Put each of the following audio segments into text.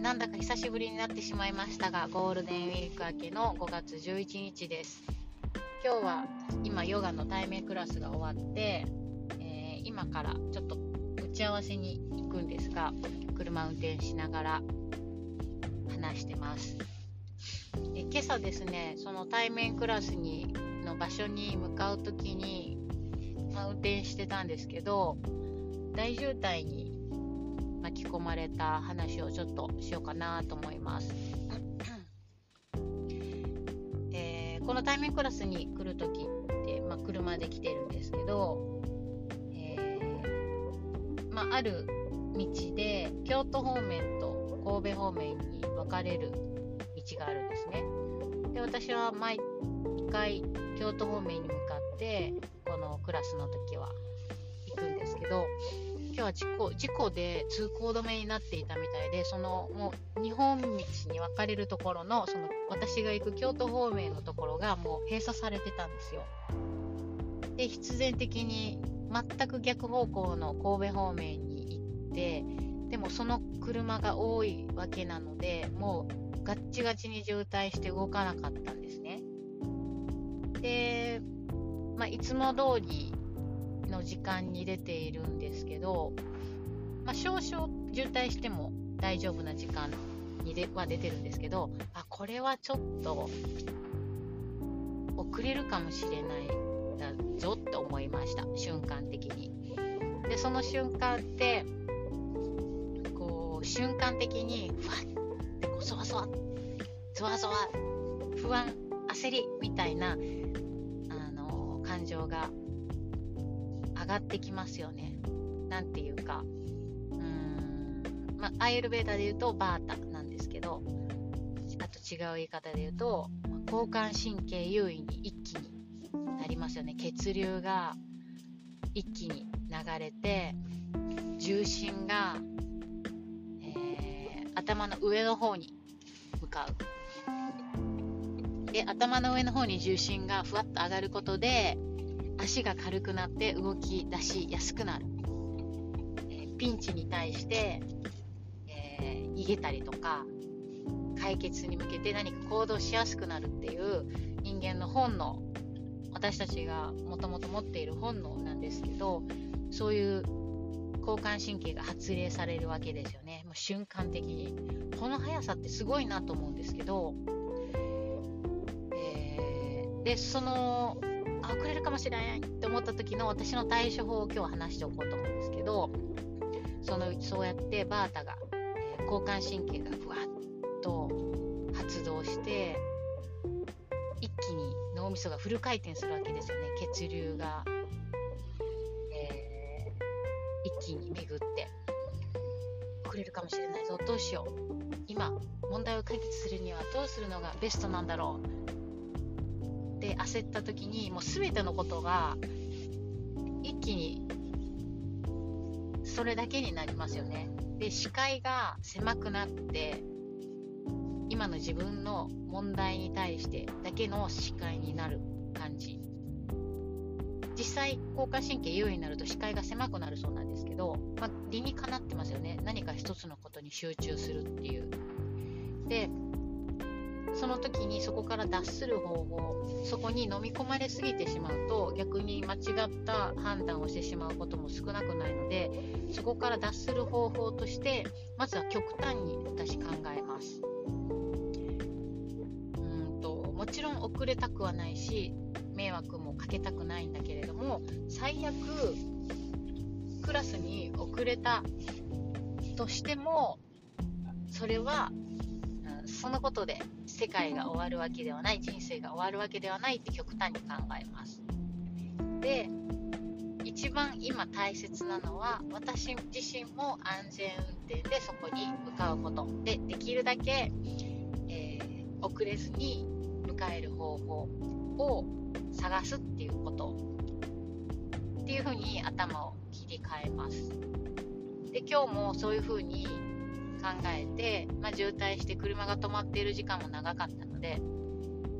なんだか久しぶりになってしまいましたが、ゴールデンウィーク明けの5月11日です。今日は今ヨガの対面クラスが終わって、えー、今からちょっと打ち合わせに行くんですが、車運転しながら話してます。で今朝ですね、その対面クラスにの場所に向かう時に、まあ、運転してたんですけど、大渋滞に巻き込まれた話をちょっとしようかなと思います。えー、この対面クラスに来るときって、まあ、車で来てるんですけど、えー、まあ、ある道で京都方面と神戸方面に分かれる道があるんですね。で私は毎回京都方面に向かってこのクラスの時は行くんですけど事故事故で通行止めになっていたみたいでそのもう日本道に分かれるところのその私が行く京都方面のところがもう閉鎖されてたんですよ。で必然的に全く逆方向の神戸方面に行ってでもその車が多いわけなのでもうガッチガチに渋滞して動かなかったんですね。で、まあ、いつも通りの時間に出ているんですけど、まあ、少々渋滞しても大丈夫な時間にでは出てるんですけどあこれはちょっと遅れるかもしれないだぞって思いました瞬間的に。でその瞬間ってこう瞬間的にふわってこうそわそわそわそわ不安焦りみたいなあの感情ががってきますよね。なんていうか、うーん、まあ、アイルベーダで言うとバータなんですけど、あと違う言い方で言うと、交感神経優位に一気になりますよね。血流が一気に流れて、重心が、えー、頭の上の方に向かう。で、頭の上の方に重心がふわっと上がることで、足が軽くなって動き出しやすくなる、えー、ピンチに対して、えー、逃げたりとか解決に向けて何か行動しやすくなるっていう人間の本能私たちがもともと持っている本能なんですけどそういう交感神経が発令されるわけですよね。もう瞬間的に。この速さってすごいなと思うんですけど、えー、でその遅れるかもしれないって思った時の私の対処法を今日は話しておこうと思うんですけどそのそうやってバータが、え、交感神経がふわっと発動して一気に脳みそがフル回転するわけですよね血流が、えー、一気に巡って。遅れるかもしれないぞどうしよう。今問題を解決するにはどうするのがベストなんだろう。で焦った時にもう全てのことが一気にそれだけになりますよね。で視界が狭くなって今の自分の問題に対してだけの視界になる感じ。実際交感神経優位になると視界が狭くなるそうなんですけど、まあ、理にかなってますよね。何か一つのことに集中するっていう。でその時にそこから脱する方法そこに飲み込まれすぎてしまうと逆に間違った判断をしてしまうことも少なくないのでそこから脱する方法としてまずは極端に私考えます。うんともちろん遅れたくはないし迷惑もかけたくないんだけれども最悪クラスに遅れたとしてもそれはそのことで世界が終わるわけではない人生が終わるわけではないって極端に考えます。で一番今大切なのは私自身も安全運転でそこに向かうことでできるだけ、えー、遅れずに迎える方法を探すっていうこと。っていうふうに頭を切り替えます。で今日もそういうふうに考えて、まあ、渋滞して車が止まっている時間も長かったので、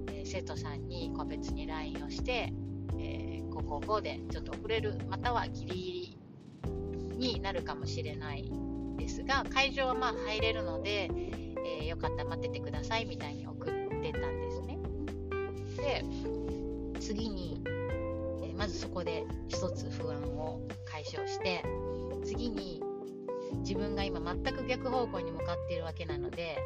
えー、生徒さんに個別に LINE をして、えー、こここでちょっと遅れるまたはギリギリになるかもしれないですが会場はまあ入れるので、えー、よかったら待っててくださいみたいに送ってたんですね。で次に、え、まずそこで一つ不安を解消して次に自分が今全く逆方向に向かっているわけなので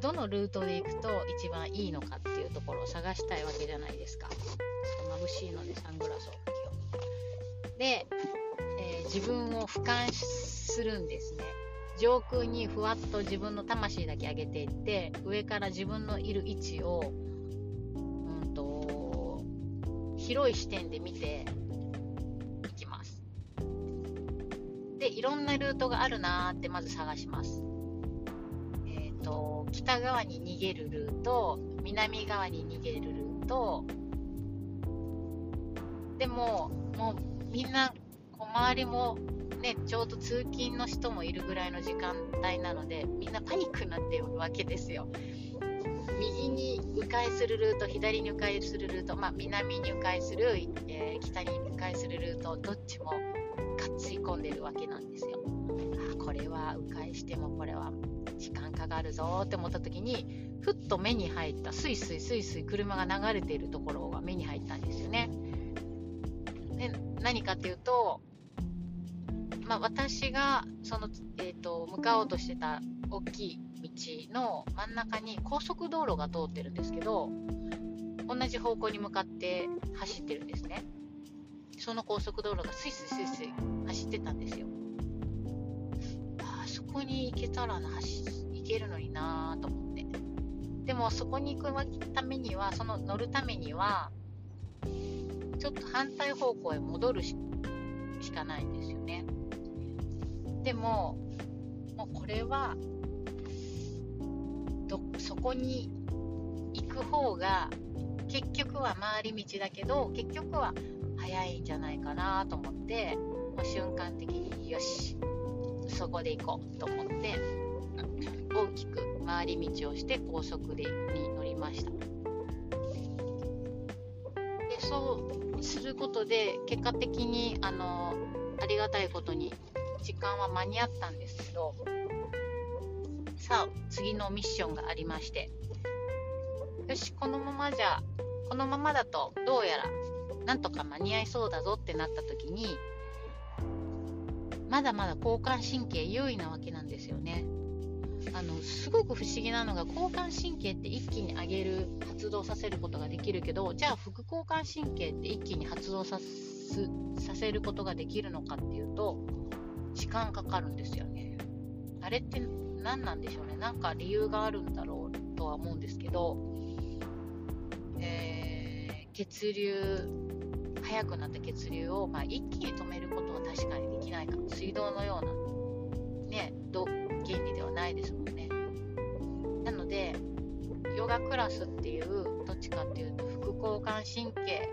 どのルートで行くと一番いいのかっていうところを探したいわけじゃないですか。眩しいのでサングラスをかけよう。で、えー、自分を俯瞰するんですね。上空にふわっと自分の魂だけ上げていって上から自分のいる位置を、うんと、広い視点で見てろんなルートがあるなーってまず探します。えっと、北側に逃げるルート、南側に逃げるルート、でも、もうみんな、こう周りもね、ちょうど通勤の人もいるぐらいの時間帯なので、みんなパニックになってるわけですよ。右に迂回するルート、左に迂回するルート、まあ、南に迂回する、えー、北に迂回するルート、どっちもかっつり込んでるわけなんですよ。あこれは迂回してもこれは時間かかるぞって思った時にふっと目に入ったスイスイスイスイ車が流れているところが目に入ったんですよね。で何かっていうと、まあ、私がその、えーと、向かおうとしてた大きい道の真ん中に高速道路が通ってるんですけど同じ方向に向かって走ってるんですね。その高速道路がスイスイスイスイ走ってたんですよあ。そこに行けたらな行けるのになと思ってでもそこに行くためにはその乗るためにはちょっと反対方向へ戻るしかないんですよねでももうこれはどそこに行く方が結局は回り道だけど結局は早いんじゃないかなと思ってもう瞬間的によしそこで行こうと思って大きく回り道をして高速でに乗りました。でそうすることで結果的にあのありがたいことに時間は間に合ったんですけどさあ次のミッションがありまして。よしこのままじゃこのままだとどうやらなんとか間に合いそうだぞってなった時にまだまだ交感神経優位なわけなんですよね。あのすごく不思議なのが交感神経って一気に上げる発動させることができるけどじゃあ副交感神経って一気に発動させることができるのかっていうと時間かかるんですよね。あれって何なんでしょうねなんか理由があるんだろうとは思うんですけど、えー、血流速くなった血流を、まあ、一気に止めることは確かにできないかも。水道のような、ね、原理ではないですもんね。なのでヨガクラスっていうどっちかっていうと副交感神経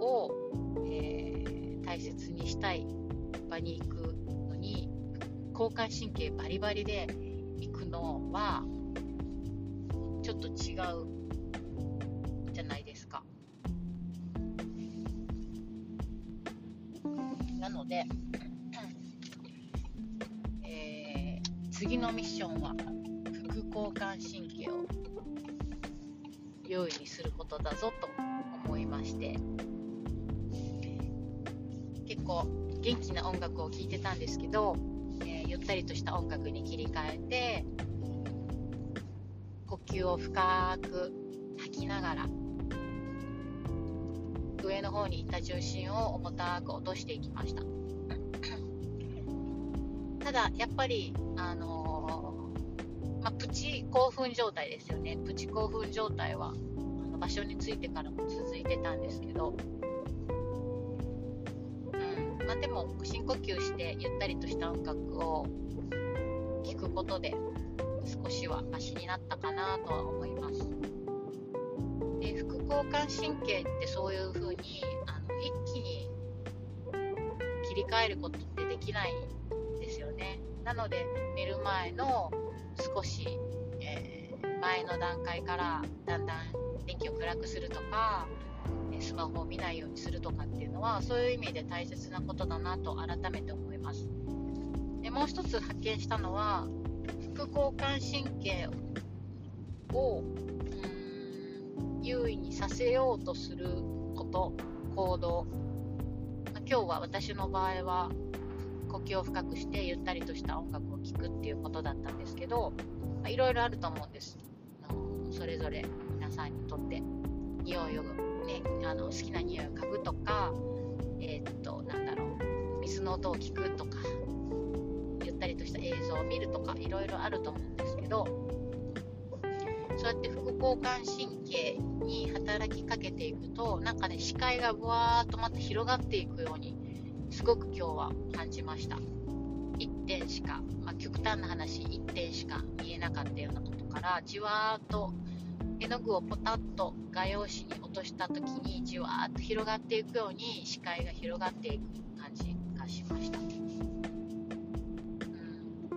を、えー、大切にしたい場に行くのに交感神経バリバリで行くのはちょっと違うじゃないので、えー、次のミッションは副交感神経を用意にすることだぞと思いまして。結構元気な音楽を聴いてたんですけど、えー、ゆったりとした音楽に切り替えて呼吸を深く吐きながら上の方にいった重心を重たく落としていきました。ただやっぱりあのー、まあ、プチ興奮状態ですよね。プチ興奮状態はあの場所に着いてからも続いてたんですけど。うん。まあ、でも深呼吸してゆったりとした音楽を聴くことで少しはマシになったかなとは思います。交感神経ってそういう風にあの一気に切り替えることってできないんですよね。なので寝る前の少し、えー、前の段階からだんだん電気を暗くするとかスマホを見ないようにするとかっていうのはそういう意味で大切なことだなと改めて思います。でもう一つ発見したのは副交感神経を優位にさせようとすること行動、まあ、今日は私の場合は呼吸を深くしてゆったりとした音楽を聴くっていうことだったんですけどいろいろあると思うんです。あのそれぞれ皆さんにとって匂いを、ね、あの好きな匂いを嗅ぐとかえー、っとなんだろう水の音を聞くとかゆったりとした映像を見るとかいろいろあると思うんですけどそうやって副交感神経に働きかけていくとなんかね視界がぶわーっとまた広がっていくようにすごく今日は感じました。1点しか、まあ、極端な話1点しか見えなかったようなことからじわーっと絵の具をポタッと画用紙に落とした時にじわーっと広がっていくように視界が広がっていく感じがしました、うん、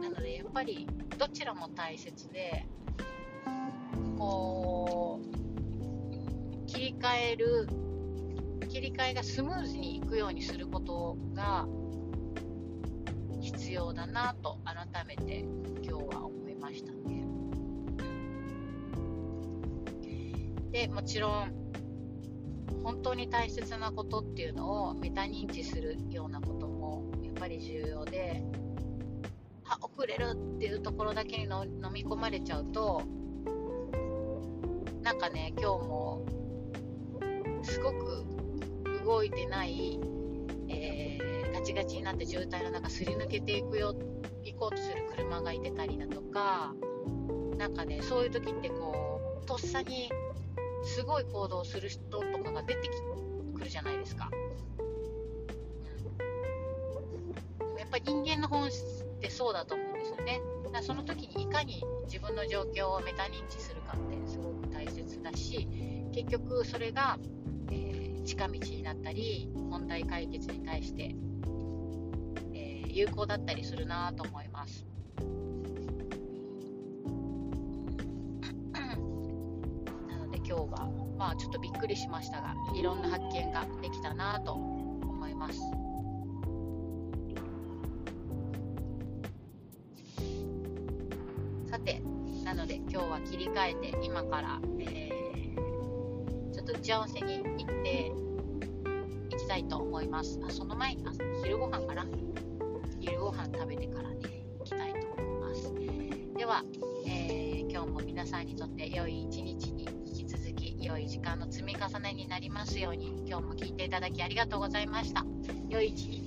なのでやっぱりどちらも大切でこう切り替える切り替えがスムーズにいくようにすることが必要だなと改めて今日は思いましたね。でもちろん本当に大切なことっていうのをメタ認知するようなこともやっぱり重要であ遅れるっていうところだけにの飲み込まれちゃうとなんかね今日もすごく動いてない、えー、ガチガチになって渋滞の中すり抜けていくよ行こうとする車がいてたりだとかなんかねそういう時ってこうとっさにすごい行動する人とかが出てくるじゃないですか。うん、やっぱり人間の本質ってそうだと思うんですよね。だからその時にいかに自分の状況をメタ認知するかってすごく大切だし結局それが、近道になったり問題解決に対して、えー、有効だったりするなと思います。なので今日は、まあ、ちょっとびっくりしましたがいろんな発見ができたなと思います。さてなので今日は切り替えて今から、えー、ち合わせに行っていきたいと思います。あその前にあ昼ご飯かな？昼ご飯食べてからね行きたいと思います。では、えー、今日も皆さんにとって良い一日に引き続き良い時間の積み重ねになりますように今日も聞いていただきありがとうございました良い一日